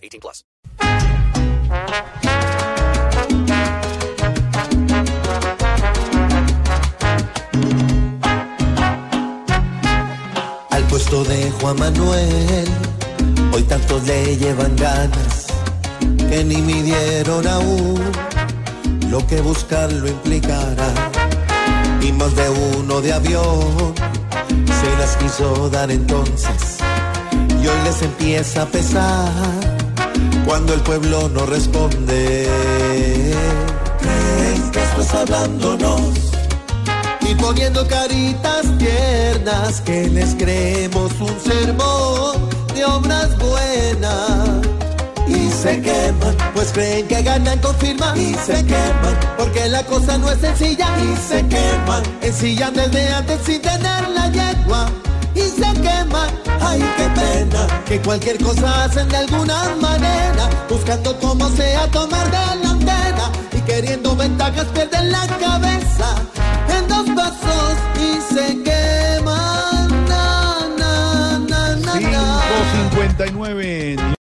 18 plus. Al puesto de Juan Manuel, hoy tantos le llevan ganas que ni midieron aún lo que buscarlo implicará. Y más de uno de avión se las quiso dar entonces. Y hoy les empieza a pesar cuando el pueblo no responde. ¿Creen que esto es hablándonos? Y poniendo caritas tiernas que les creemos un sermón de obras buenas. Y se queman, pues creen que ganan con firma. Y se queman, porque la cosa no es sencilla. Y se queman, ensillan desde antes sin tener la yegua que cualquier cosa hacen de alguna manera, buscando como sea tomar delantera y queriendo ventajas pierden la cabeza. En dos pasos y se queman. Na, na, na,